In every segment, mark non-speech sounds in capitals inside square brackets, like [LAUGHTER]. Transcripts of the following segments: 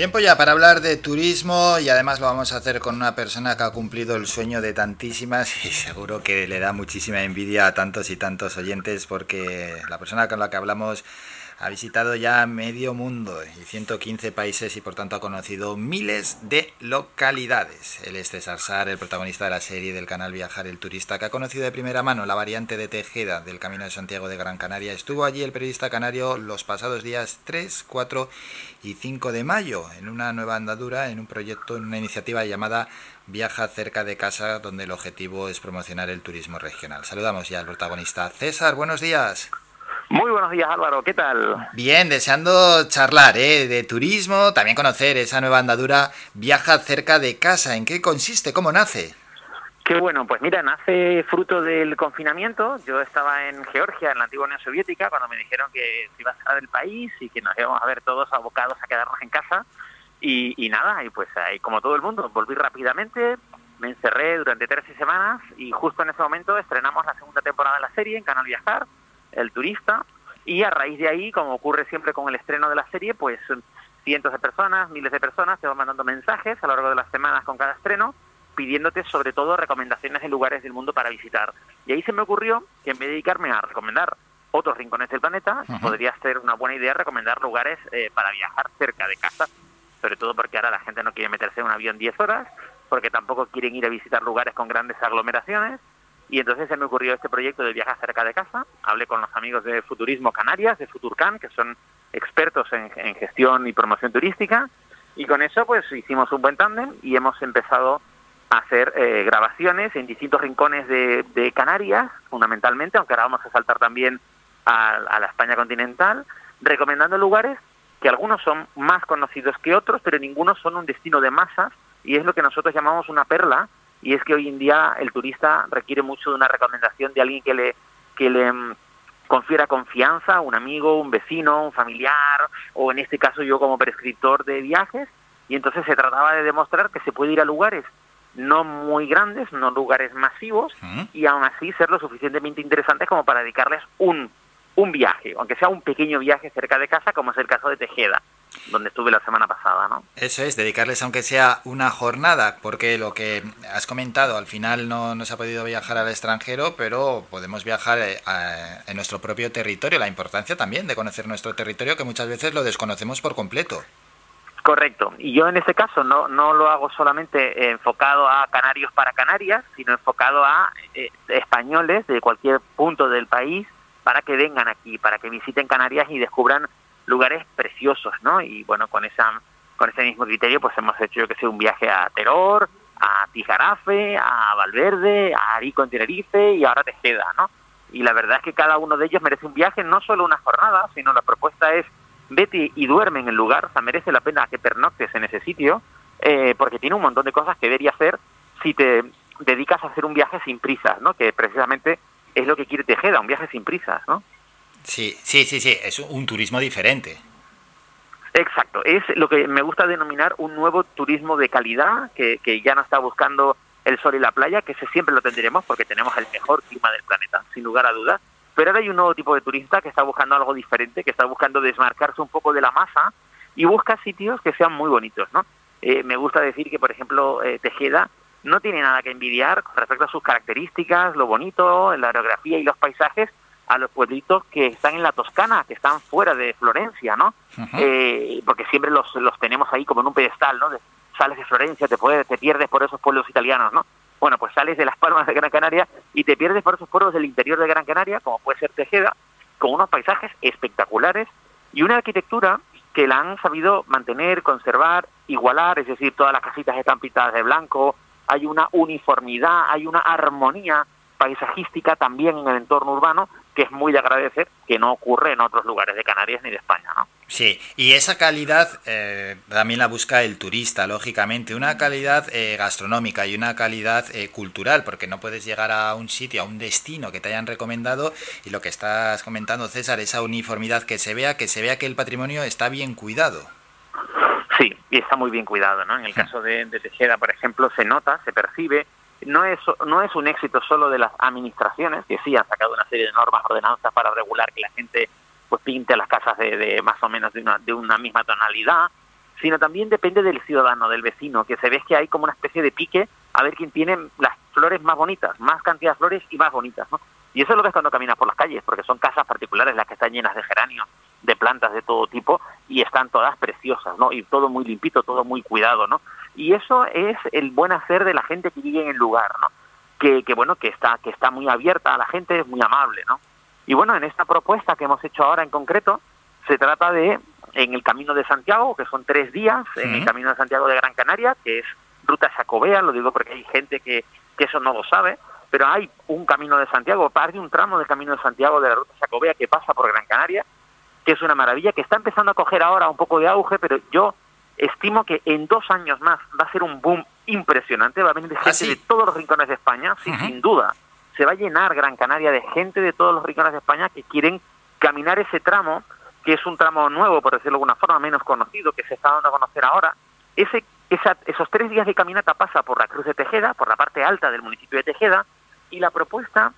Tiempo ya para hablar de turismo y además lo vamos a hacer con una persona que ha cumplido el sueño de tantísimas [LAUGHS] y seguro que le da muchísima envidia a tantos y tantos oyentes porque la persona con la que hablamos ha visitado ya medio mundo y 115 países y por tanto ha conocido miles de localidades. Él es César Sar, el protagonista de la serie del canal Viajar el Turista, que ha conocido de primera mano la variante de Tejeda del Camino de Santiago de Gran Canaria. Estuvo allí el periodista canario los pasados días 3, 4 y 5 de mayo en una nueva andadura, en un proyecto, en una iniciativa llamada Viaja cerca de casa, donde el objetivo es promocionar el turismo regional. Saludamos ya al protagonista. César, buenos días. Muy buenos días Álvaro, ¿qué tal? Bien, deseando charlar ¿eh? de turismo, también conocer esa nueva andadura Viaja cerca de casa. ¿En qué consiste? ¿Cómo nace? Qué bueno, pues mira, nace fruto del confinamiento. Yo estaba en Georgia, en la antigua Unión Soviética, cuando me dijeron que se iba a cerrar el país y que nos íbamos a ver todos abocados a quedarnos en casa. Y, nada, y pues ahí como todo el mundo, volví rápidamente, me encerré durante 13 semanas y justo en ese momento estrenamos la segunda temporada de la serie en Canal Viajar el turista, y a raíz de ahí, como ocurre siempre con el estreno de la serie, pues cientos de personas, miles de personas te van mandando mensajes a lo largo de las semanas con cada estreno, pidiéndote sobre todo recomendaciones de lugares del mundo para visitar. Y ahí se me ocurrió que en vez de dedicarme a recomendar otros rincones del planeta, podría ser una buena idea recomendar lugares eh, para viajar cerca de casa, sobre todo porque ahora la gente no quiere meterse en un avión 10 horas, porque tampoco quieren ir a visitar lugares con grandes aglomeraciones, y entonces se me ocurrió este proyecto de viajar cerca de casa. Hablé con los amigos de Futurismo Canarias, de Futurcan, que son expertos en, gestión y promoción turística. Y con eso pues hicimos un buen tándem y hemos empezado a hacer eh, grabaciones en distintos rincones de, Canarias, fundamentalmente, aunque ahora vamos a saltar también a, a la España continental, recomendando lugares que algunos son más conocidos que otros, pero ninguno son un destino de masas y es lo que nosotros llamamos una perla, y es que hoy en día el turista requiere mucho de una recomendación de alguien que le, que le mm, confiera confianza, un amigo, un vecino, un familiar, o en este caso yo como prescriptor de viajes, y entonces se trataba de demostrar que se puede ir a lugares no muy grandes, no lugares masivos, y aún así ser lo suficientemente interesantes como para dedicarles un, un viaje, aunque sea un pequeño viaje cerca de casa, como es el caso de Tejeda donde estuve la semana pasada, ¿no? Eso es, dedicarles aunque sea una jornada, porque lo que has comentado, al final no, no se ha podido viajar al extranjero, pero podemos viajar eh, en nuestro propio territorio. La importancia también de conocer nuestro territorio, que muchas veces lo desconocemos por completo. Correcto. Y yo en este caso no, no lo hago solamente enfocado a canarios para Canarias, sino enfocado a eh, españoles de cualquier punto del país para que vengan aquí, para que visiten Canarias y descubran lugares preciosos, ¿no? Y bueno, con esa con ese mismo criterio pues hemos hecho yo que sé un viaje a Teror, a Tijarafe, a Valverde, a Arico en Tenerife y ahora Tejeda, ¿no? Y la verdad es que cada uno de ellos merece un viaje, no solo una jornada, sino la propuesta es vete y duerme en el lugar, o sea, merece la pena que pernoctes en ese sitio, eh, porque tiene un montón de cosas que debería hacer si te dedicas a hacer un viaje sin prisas, ¿no? Que precisamente es lo que quiere Tejeda, un viaje sin prisas, ¿no? Sí, sí, sí, sí, es un turismo diferente. Exacto, es lo que me gusta denominar un nuevo turismo de calidad, que, ya no está buscando el sol y la playa, que ese siempre lo tendremos porque tenemos el mejor clima del planeta, sin lugar a dudas. Pero ahora hay un nuevo tipo de turista que está buscando algo diferente, que está buscando desmarcarse un poco de la masa y busca sitios que sean muy bonitos, ¿no? Eh, me gusta decir que, por ejemplo, eh, Tejeda no tiene nada que envidiar con respecto a sus características, lo bonito, la aerografía y los paisajes, a los pueblitos que están en la Toscana, que están fuera de Florencia, ¿no? eh, porque siempre los, los tenemos ahí como en un pedestal, ¿no? sales de Florencia, te, puedes, te pierdes por esos pueblos italianos, ¿no? Bueno, pues sales de las Palmas de Gran Canaria y te pierdes por esos pueblos del interior de Gran Canaria, como puede ser Tejeda, con unos paisajes espectaculares y una arquitectura que la han sabido mantener, conservar, igualar, es decir, todas las casitas están pintadas de blanco, hay una uniformidad, hay una armonía paisajística también en el entorno urbano que es muy de agradecer que no ocurre en otros lugares de Canarias ni de España, ¿no? Sí, y esa calidad eh, también la busca el turista, lógicamente, una calidad eh, gastronómica y una calidad eh, cultural, porque no puedes llegar a un sitio, a un destino que te hayan recomendado y lo que estás comentando, César, esa uniformidad que se vea, que se vea que el patrimonio está bien cuidado. Sí, y está muy bien cuidado, ¿no? En el caso de, de Tejeda, por ejemplo, se nota, se percibe no es, no es un éxito solo de las administraciones, que sí han sacado una serie de normas, ordenanzas para regular que la gente pues pinte las casas de, más o menos de una, de una misma tonalidad, sino también depende del ciudadano, del vecino, que se ve que hay como una especie de pique a ver quién tiene las flores más bonitas, más cantidad de flores y más bonitas, ¿no? Y eso es lo que es cuando caminas por las calles, porque son casas particulares las que están llenas de geranios, de plantas de todo tipo, y están todas preciosas, ¿no? Y todo muy limpito, todo muy cuidado, ¿no? Y eso es el buen hacer de la gente que vive en el lugar, ¿no? Que, que bueno, que está, que está muy abierta a la gente, es muy amable, ¿no? Y bueno, en esta propuesta que hemos hecho ahora en concreto, se trata de, en el Camino de Santiago, que son tres días, en el Camino de Santiago de Gran Canaria, que es ruta Jacobea, lo digo porque hay gente que, que eso no lo sabe, pero hay un Camino de Santiago, parte de un tramo del Camino de Santiago de la ruta Jacobea que pasa por Gran Canaria, que es una maravilla, que está empezando a coger ahora un poco de auge, pero yo estimo que en dos años más va a ser un boom impresionante, va a venir ¿Ah, gente de todos los rincones de España, sí, sin duda. Se va a llenar Gran Canaria de gente de todos los rincones de España que quieren caminar ese tramo, que es un tramo nuevo, por decirlo de alguna forma, menos conocido, que se está dando a conocer ahora. Ese, esa, esos tres días de caminata pasa por la Cruz de Tejeda, por la parte alta del municipio de Tejeda, y la propuesta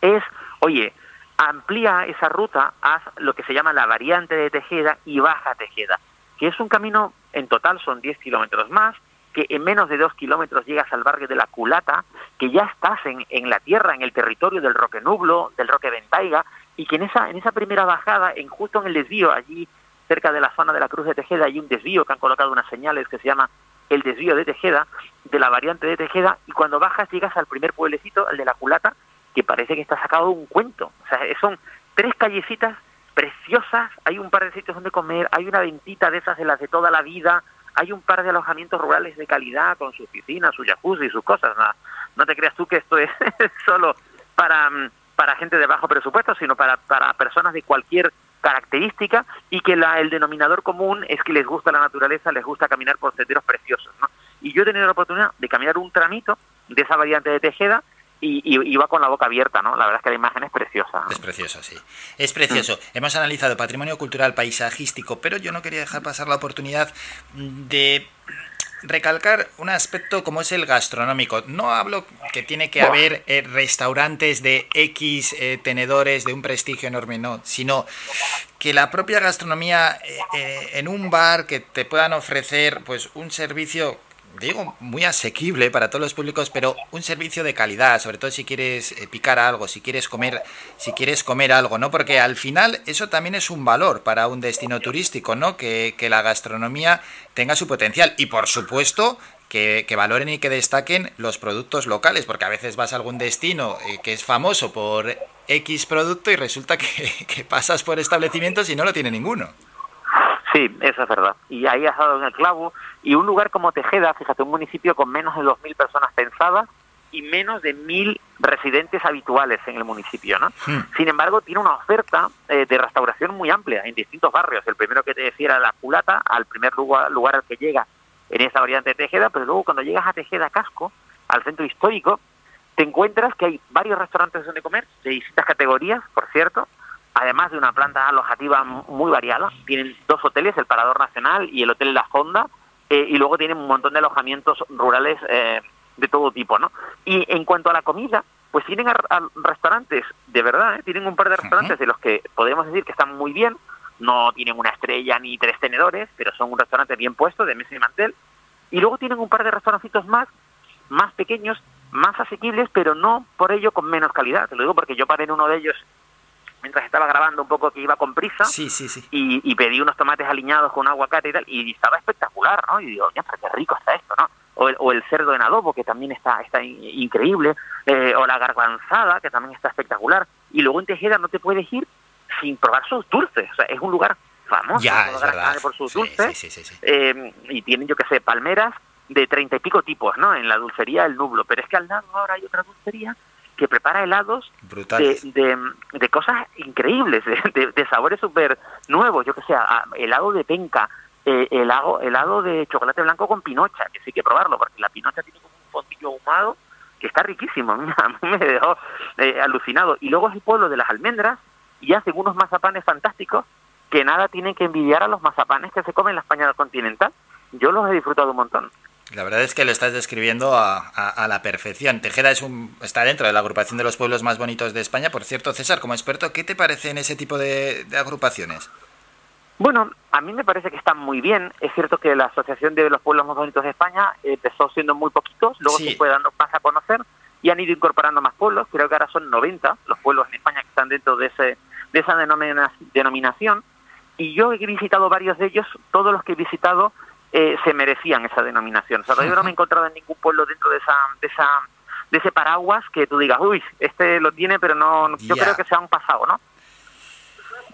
es, oye, amplía esa ruta, haz lo que se llama la variante de Tejeda y baja Tejeda, que es un camino, en total son 10 kilómetros más, que en menos de dos kilómetros llegas al barrio de la Culata, que ya estás en, en la tierra, en el territorio del Roque Nublo, del Roque Ventaiga, y que en esa, en esa primera bajada, en justo en el desvío, allí cerca de la zona de la Cruz de Tejeda, hay un desvío que han colocado unas señales que se llama el desvío de Tejeda, de la variante de Tejeda, y cuando bajas llegas al primer pueblecito, el de la Culata, que parece que está sacado de un cuento. O sea, son tres callecitas preciosas, hay un par de sitios donde comer, hay una ventita de esas de las de toda la vida, hay un par de alojamientos rurales de calidad con su piscina, su jacuzzi y sus cosas. No, no te creas tú que esto es [LAUGHS] solo para, para gente de bajo presupuesto, sino para, para personas de cualquier característica y que la, el denominador común es que les gusta la naturaleza, les gusta caminar por senderos preciosos. ¿no? Y yo he tenido la oportunidad de caminar un tramito de esa variante de Tejeda y, y, y, va con la boca abierta, ¿no? La verdad es que la imagen es preciosa. Es precioso, sí. Es precioso. Hemos analizado patrimonio cultural paisajístico, pero yo no quería dejar pasar la oportunidad de recalcar un aspecto como es el gastronómico. No hablo que tiene que haber eh, restaurantes de X eh, tenedores de un prestigio enorme, no, sino que la propia gastronomía eh, en un bar que te puedan ofrecer pues un servicio digo, muy asequible para todos los públicos, pero un servicio de calidad, sobre todo si quieres eh, picar algo, si quieres comer, si quieres comer algo, ¿no? Porque al final eso también es un valor para un destino turístico, ¿no? Que, que la gastronomía tenga su potencial y por supuesto que, que, valoren y que destaquen los productos locales, porque a veces vas a algún destino eh, que es famoso por X producto y resulta que, [LAUGHS] que pasas por establecimientos y no lo tiene ninguno. Sí, eso es verdad. Y ahí has dado en el clavo. Y un lugar como Tejeda, fíjate, un municipio con menos de 2.000 personas pensadas y menos de 1.000 residentes habituales en el municipio, ¿no? Hmm. Sin embargo, tiene una oferta eh, de restauración muy amplia en distintos barrios. El primero que te decía era La Culata, al primer lugar, lugar al que llega en esa variante de Tejeda, pero luego cuando llegas a Tejeda Casco, al centro histórico, te encuentras que hay varios restaurantes donde comer, de distintas categorías, por cierto, además de una planta alojativa muy variada. Tienen dos hoteles, el Parador Nacional y el Hotel La Fonda, eh, y luego tienen un montón de alojamientos rurales eh, de todo tipo, ¿no? Y en cuanto a la comida, pues tienen a, a restaurantes, de verdad, ¿eh? tienen un par de restaurantes de los que podemos decir que están muy bien, no tienen una estrella ni tres tenedores, pero son un restaurante bien puesto, de mesa y mantel, y luego tienen un par de restaurancitos más, más pequeños, más asequibles, pero no por ello con menos calidad. Te lo digo porque yo paré en uno de ellos mientras estaba grabando un poco que iba con prisa sí, sí, sí. Y, y, pedí unos tomates aliñados con aguacate y tal, y estaba espectacular, ¿no? Y digo, qué rico está esto, ¿no? O el, o el, cerdo en adobo, que también está, está increíble, eh, o la garbanzada, que también está espectacular. Y luego en Tejeda no te puedes ir sin probar sus dulces, o sea, es un lugar famoso ya, es verdad. por sus sí, dulces, sí, sí, eh, y tienen, yo que sé, palmeras de treinta y pico tipos, ¿no? En la dulcería El Nublo, pero es que al lado ahora hay otra dulcería que prepara helados de, de, de, cosas increíbles, de, de sabores súper nuevos, yo que sé, helado de penca, eh, helado, helado de chocolate blanco con pinocha, que sí hay que probarlo, porque la pinocha tiene como un fondillo ahumado que está riquísimo, [LAUGHS] a mí me dejó eh, alucinado. Y luego es el pueblo de las almendras y hacen unos mazapanes fantásticos que nada tienen que envidiar a los mazapanes que se comen en la España continental. Yo los he disfrutado un montón. La verdad es que lo estás describiendo a, a, a, la perfección. Tejeda es un, está dentro de la agrupación de los pueblos más bonitos de España. Por cierto, César, como experto, ¿qué te parece en ese tipo de, de agrupaciones? Bueno, a mí me parece que están muy bien. Es cierto que la Asociación de los Pueblos Más Bonitos de España empezó siendo muy poquitos, luego se fue dando más a conocer y han ido incorporando más pueblos. Creo que ahora son 90 los pueblos en España que están dentro de, ese, de esa denominación. Y yo he visitado varios de ellos, todos los que he visitado eh, se merecían esa denominación. O sea, yo no me he encontrado en ningún pueblo dentro de esa, de esa de ese paraguas que tú digas, uy, este lo tiene, pero no, yo creo que se han pasado, ¿no?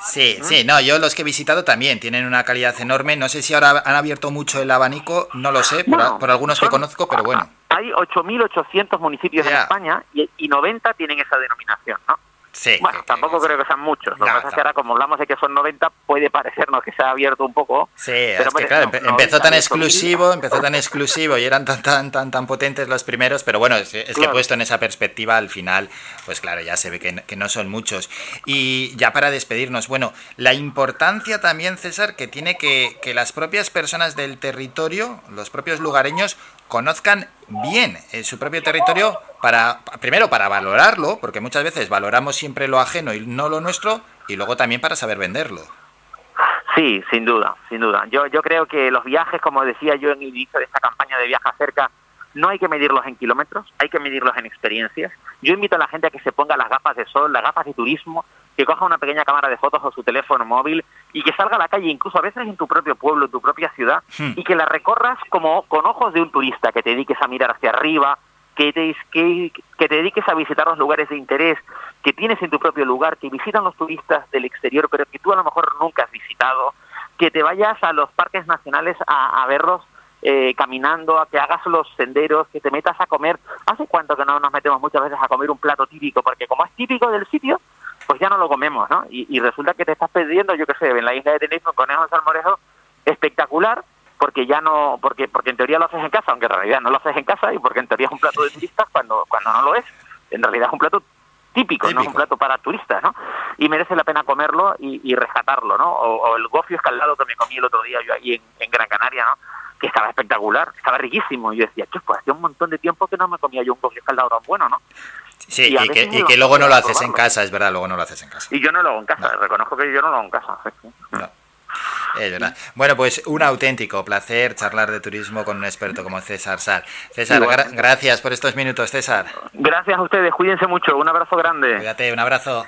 Sí, sí, no, yo los que he visitado también tienen una calidad enorme. No sé si ahora han abierto mucho el abanico, no lo sé, por, algunos que conozco, pero bueno. Hay 8.800 municipios en España y, y 90 tienen esa denominación, ¿no? Sí, bueno, tampoco creo que sean muchos. Lo que pasa es que ahora, como hablamos de que son 90, puede parecernos que se ha abierto un poco. Sí, pero es que claro, empezó tan exclusivo, empezó tan exclusivo y eran tan tan tan tan potentes los primeros, pero bueno, es, que puesto en esa perspectiva al final, pues claro, ya se ve que, que, no son muchos. Y ya para despedirnos, bueno, la importancia también, César, que tiene que, que las propias personas del territorio, los propios lugareños, conozcan bien eh, su propio territorio para primero para valorarlo, porque muchas veces valoramos siempre lo ajeno y no lo nuestro, y luego también para saber venderlo. Sí, sin duda, sin duda. Yo yo creo que los viajes, como decía yo en el inicio de esta campaña de Viaja Cerca, no hay que medirlos en kilómetros, hay que medirlos en experiencias. Yo invito a la gente a que se ponga las gafas de sol, las gafas de turismo, que coja una pequeña cámara de fotos o su teléfono móvil y que salga a la calle, incluso a veces en tu propio pueblo, en tu propia ciudad, hmm. y que la recorras como con ojos de un turista, que te dediques a mirar hacia arriba, que te, que, que te dediques a visitar los lugares de interés que tienes en tu propio lugar, que visitan los turistas del exterior, pero que tú a lo mejor nunca has visitado, que te vayas a los parques nacionales a, a verlos eh, caminando, a que hagas los senderos, que te metas a comer. ¿Hace cuánto que no nos metemos muchas veces a comer un plato típico? Porque como es típico del sitio, pues ya no lo comemos, ¿no? Y, resulta que te estás perdiendo, yo qué sé, en la isla de Tenerife un conejo salmorejo espectacular, porque ya no, porque porque en teoría lo haces en casa, aunque en realidad no lo haces en casa, y porque en teoría es un plato de turistas cuando, cuando no lo es. En realidad es un plato típico, no es un plato para turistas, ¿no? Y merece la pena comerlo y, rescatarlo, ¿no? O, el gofio escaldado que me comí el otro día yo ahí en, en Gran Canaria, ¿no? que estaba espectacular, estaba riquísimo. Y yo decía, que pues hacía un montón de tiempo que no me comía yo un gofio escaldado tan bueno, ¿no? Sí, y, que, luego no lo haces en casa, es verdad, luego no lo haces en casa. Y yo no lo hago en casa, reconozco que yo no lo hago en casa. Es verdad. Bueno, pues un auténtico placer charlar de turismo con un experto como César Sar. César, gracias por estos minutos, César. Gracias a ustedes, cuídense mucho, un abrazo grande. Cuídate, un abrazo.